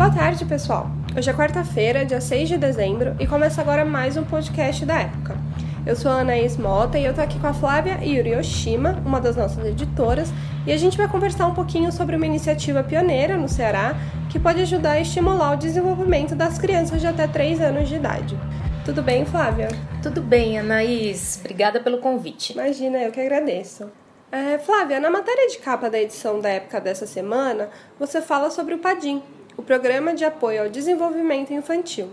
Boa tarde, pessoal. Hoje é quarta-feira, dia 6 de dezembro, e começa agora mais um podcast da época. Eu sou a Anaís Mota e eu tô aqui com a Flávia Yurioshima, uma das nossas editoras, e a gente vai conversar um pouquinho sobre uma iniciativa pioneira no Ceará que pode ajudar a estimular o desenvolvimento das crianças de até 3 anos de idade. Tudo bem, Flávia? Tudo bem, Anaís. Obrigada pelo convite. Imagina, eu que agradeço. É, Flávia, na matéria de capa da edição da época dessa semana, você fala sobre o PADIM, o Programa de Apoio ao Desenvolvimento Infantil.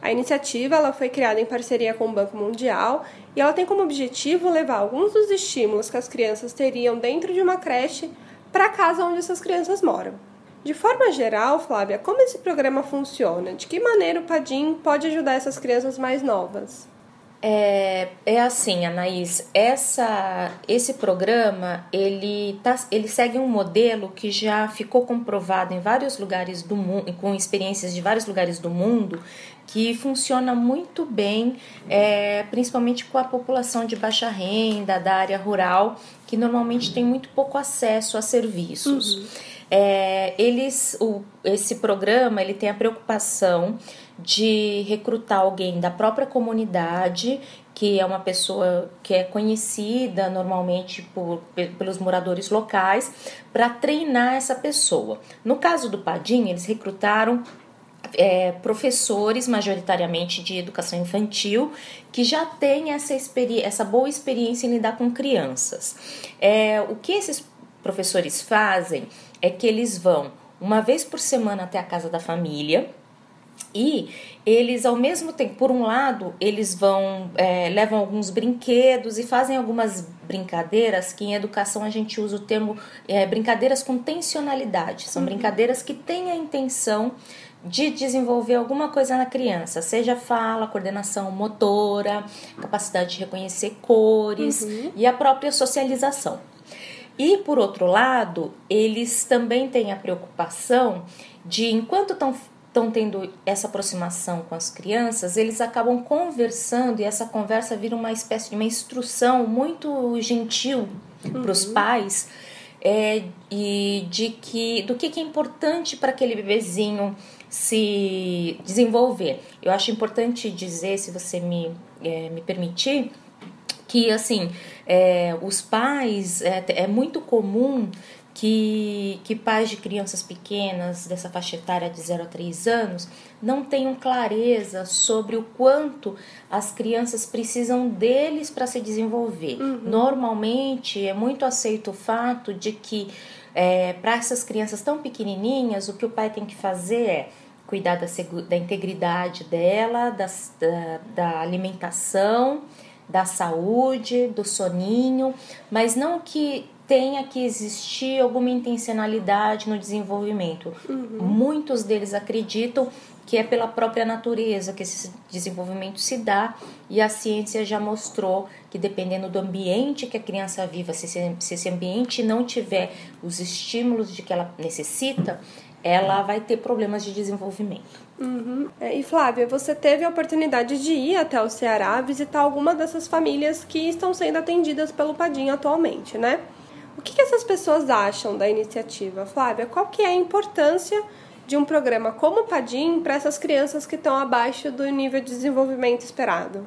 A iniciativa ela foi criada em parceria com o Banco Mundial e ela tem como objetivo levar alguns dos estímulos que as crianças teriam dentro de uma creche para a casa onde essas crianças moram. De forma geral, Flávia, como esse programa funciona? De que maneira o Padim pode ajudar essas crianças mais novas? É, é assim, Anaís, essa, esse programa ele, tá, ele segue um modelo que já ficou comprovado em vários lugares do mundo, com experiências de vários lugares do mundo, que funciona muito bem, é, principalmente com a população de baixa renda, da área rural, que normalmente tem muito pouco acesso a serviços. Uhum. É, eles, o, esse programa ele tem a preocupação de recrutar alguém da própria comunidade, que é uma pessoa que é conhecida normalmente por, pelos moradores locais, para treinar essa pessoa. No caso do Padim, eles recrutaram é, professores, majoritariamente de educação infantil, que já têm essa, essa boa experiência em lidar com crianças. É, o que esses professores fazem é que eles vão uma vez por semana até a casa da família e eles, ao mesmo tempo, por um lado, eles vão, é, levam alguns brinquedos e fazem algumas brincadeiras que em educação a gente usa o termo é, brincadeiras com tensionalidade. São uhum. brincadeiras que têm a intenção de desenvolver alguma coisa na criança, seja fala, coordenação motora, capacidade de reconhecer cores uhum. e a própria socialização. E por outro lado, eles também têm a preocupação de enquanto estão estão tendo essa aproximação com as crianças, eles acabam conversando e essa conversa vira uma espécie de uma instrução muito gentil uhum. para os pais é, e de que do que, que é importante para aquele bebezinho se desenvolver. Eu acho importante dizer, se você me, é, me permitir, que assim é, os pais é, é muito comum que, que pais de crianças pequenas, dessa faixa etária de 0 a 3 anos, não tenham clareza sobre o quanto as crianças precisam deles para se desenvolver. Uhum. Normalmente é muito aceito o fato de que é, para essas crianças tão pequenininhas, o que o pai tem que fazer é cuidar da, da integridade dela, das, da, da alimentação, da saúde, do soninho, mas não que tenha que existir alguma intencionalidade no desenvolvimento. Uhum. Muitos deles acreditam que é pela própria natureza que esse desenvolvimento se dá e a ciência já mostrou que dependendo do ambiente que a criança viva, se esse ambiente não tiver os estímulos de que ela necessita, ela vai ter problemas de desenvolvimento. Uhum. É, e Flávia, você teve a oportunidade de ir até o Ceará visitar alguma dessas famílias que estão sendo atendidas pelo Padim atualmente, né? O que, que essas pessoas acham da iniciativa? Flávia, qual que é a importância de um programa como o Padim para essas crianças que estão abaixo do nível de desenvolvimento esperado?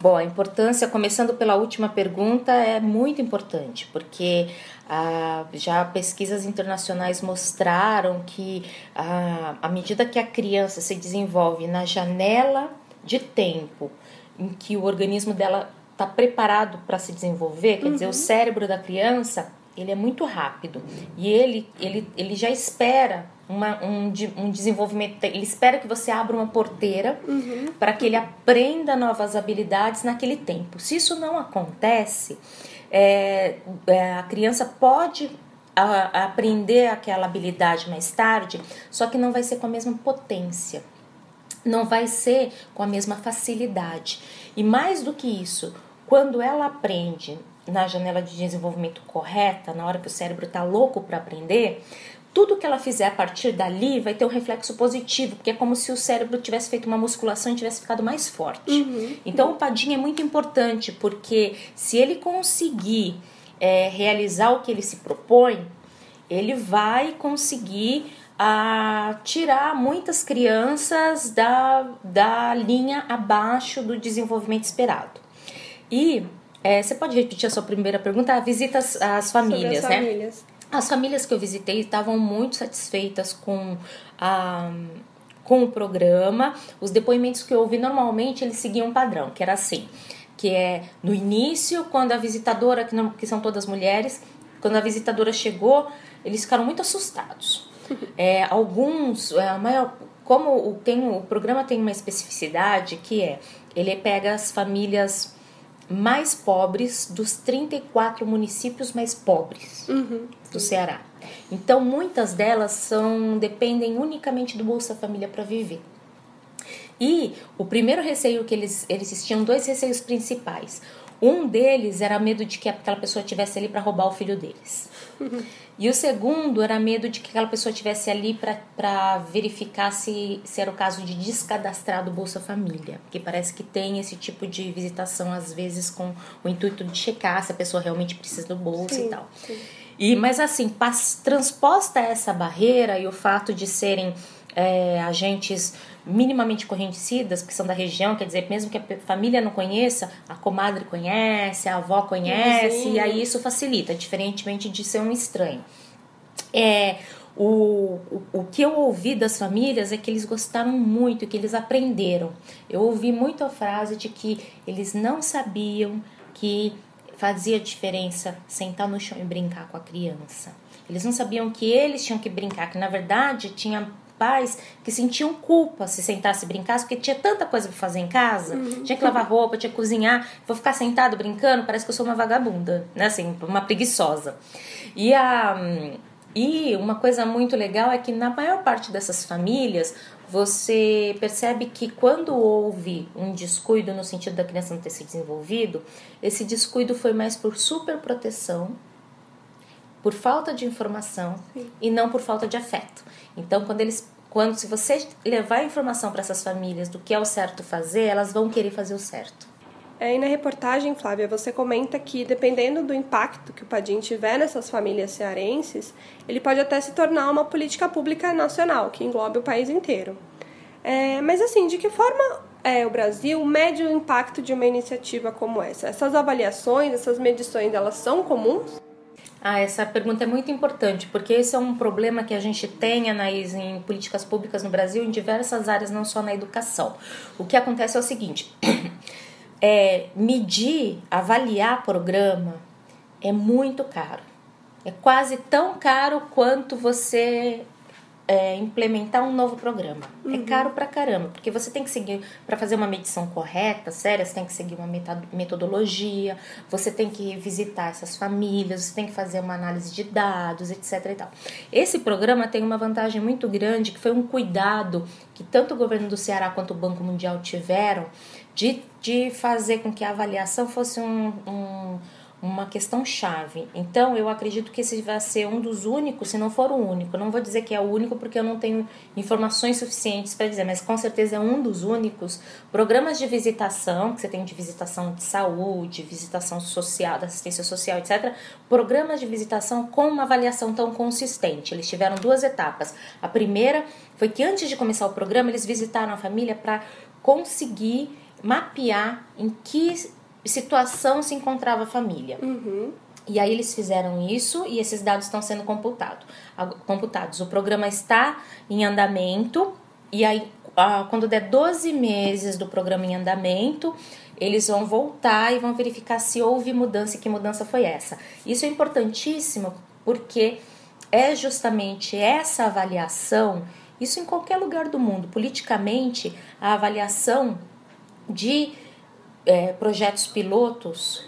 Bom, a importância, começando pela última pergunta, é muito importante, porque ah, já pesquisas internacionais mostraram que ah, à medida que a criança se desenvolve na janela de tempo em que o organismo dela está preparado para se desenvolver, quer uhum. dizer, o uhum. cérebro da criança ele é muito rápido e ele, ele, ele já espera uma, um, um desenvolvimento, ele espera que você abra uma porteira uhum. para que ele aprenda novas habilidades naquele tempo. Se isso não acontece, é, é, a criança pode a, a aprender aquela habilidade mais tarde, só que não vai ser com a mesma potência não vai ser com a mesma facilidade. E mais do que isso, quando ela aprende na janela de desenvolvimento correta, na hora que o cérebro está louco para aprender, tudo que ela fizer a partir dali vai ter um reflexo positivo, porque é como se o cérebro tivesse feito uma musculação e tivesse ficado mais forte. Uhum. Então, o padinho é muito importante, porque se ele conseguir é, realizar o que ele se propõe, ele vai conseguir a tirar muitas crianças da, da linha abaixo do desenvolvimento esperado. E é, você pode repetir a sua primeira pergunta? Visita as, as famílias, as né? Famílias. As famílias que eu visitei estavam muito satisfeitas com a com o programa. Os depoimentos que eu ouvi normalmente eles seguiam um padrão, que era assim, que é no início, quando a visitadora, que, não, que são todas mulheres, quando a visitadora chegou, eles ficaram muito assustados. É, alguns, é, a maior, como o, tem, o programa tem uma especificidade que é, ele pega as famílias mais pobres dos 34 municípios mais pobres uhum, do Ceará. Então, muitas delas são dependem unicamente do Bolsa Família para viver. E o primeiro receio que eles eles tinham dois receios principais. Um deles era medo de que aquela pessoa tivesse ali para roubar o filho deles. E o segundo era medo de que aquela pessoa tivesse ali para verificar se, se era o caso de descadastrar do Bolsa Família. Porque parece que tem esse tipo de visitação, às vezes, com o intuito de checar se a pessoa realmente precisa do bolsa sim, e tal. Sim. E, mas assim, transposta essa barreira e o fato de serem é, agentes minimamente conhecidas, que são da região, quer dizer, mesmo que a família não conheça, a comadre conhece, a avó conhece, Sim. e aí isso facilita, diferentemente de ser um estranho. É, o, o, o que eu ouvi das famílias é que eles gostaram muito, que eles aprenderam. Eu ouvi muito a frase de que eles não sabiam que fazia diferença sentar no chão e brincar com a criança. Eles não sabiam que eles tinham que brincar, que na verdade tinha pais que sentiam culpa se sentasse e brincasse, porque tinha tanta coisa para fazer em casa, uhum. tinha que lavar roupa, tinha que cozinhar, vou ficar sentado brincando, parece que eu sou uma vagabunda, né, assim, uma preguiçosa. E a e uma coisa muito legal é que na maior parte dessas famílias você percebe que quando houve um descuido no sentido da criança não ter se desenvolvido, esse descuido foi mais por superproteção, por falta de informação Sim. e não por falta de afeto. Então, quando eles quando se você levar informação para essas famílias do que é o certo fazer, elas vão querer fazer o certo. É, e na reportagem, Flávia, você comenta que dependendo do impacto que o Padim tiver nessas famílias cearenses, ele pode até se tornar uma política pública nacional, que englobe o país inteiro. É, mas assim, de que forma é, o Brasil mede o impacto de uma iniciativa como essa? Essas avaliações, essas medições, elas são comuns? Ah, essa pergunta é muito importante, porque esse é um problema que a gente tem, Anaís, em políticas públicas no Brasil, em diversas áreas, não só na educação. O que acontece é o seguinte: é, medir, avaliar programa é muito caro. É quase tão caro quanto você é, implementar um novo programa. Uhum. É caro pra caramba, porque você tem que seguir, para fazer uma medição correta, séria, você tem que seguir uma metodologia, você tem que visitar essas famílias, você tem que fazer uma análise de dados, etc. E tal. Esse programa tem uma vantagem muito grande, que foi um cuidado que tanto o governo do Ceará quanto o Banco Mundial tiveram de, de fazer com que a avaliação fosse um, um uma questão chave. Então, eu acredito que esse vai ser um dos únicos, se não for o único. Não vou dizer que é o único porque eu não tenho informações suficientes para dizer, mas com certeza é um dos únicos programas de visitação, que você tem de visitação de saúde, visitação social, da assistência social, etc. Programas de visitação com uma avaliação tão consistente. Eles tiveram duas etapas. A primeira foi que antes de começar o programa, eles visitaram a família para conseguir mapear em que situação se encontrava a família. Uhum. E aí eles fizeram isso e esses dados estão sendo computado, computados. O programa está em andamento e aí quando der 12 meses do programa em andamento, eles vão voltar e vão verificar se houve mudança e que mudança foi essa. Isso é importantíssimo porque é justamente essa avaliação, isso em qualquer lugar do mundo, politicamente, a avaliação de é, projetos pilotos,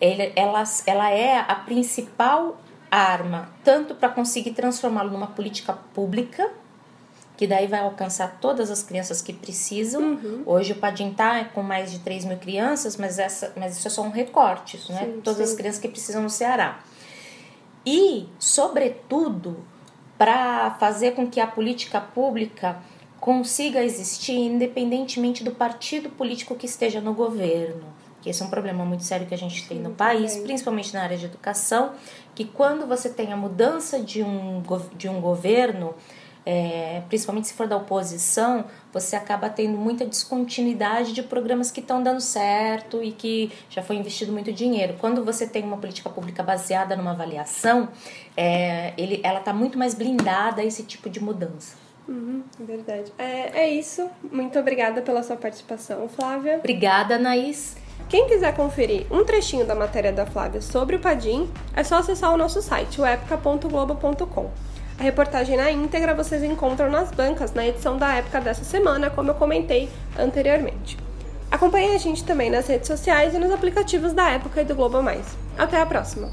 ele, ela, ela é a principal arma, tanto para conseguir transformá-lo numa política pública, que daí vai alcançar todas as crianças que precisam. Uhum. Hoje o Padim está com mais de 3 mil crianças, mas, essa, mas isso é só um recorte, isso, né? Sim, todas sim. as crianças que precisam no Ceará. E, sobretudo, para fazer com que a política pública consiga existir independentemente do partido político que esteja no governo. Que esse é um problema muito sério que a gente tem no país, principalmente na área de educação, que quando você tem a mudança de um, de um governo, é, principalmente se for da oposição, você acaba tendo muita descontinuidade de programas que estão dando certo e que já foi investido muito dinheiro. Quando você tem uma política pública baseada numa avaliação, é, ele, ela está muito mais blindada a esse tipo de mudança. Uhum, verdade. É, é isso. Muito obrigada pela sua participação, Flávia. Obrigada, Anaís. Quem quiser conferir um trechinho da matéria da Flávia sobre o Padim, é só acessar o nosso site, o epica.globo.com. A reportagem na íntegra vocês encontram nas bancas na edição da época dessa semana, como eu comentei anteriormente. Acompanhe a gente também nas redes sociais e nos aplicativos da Época e do Globo Mais. Até a próxima!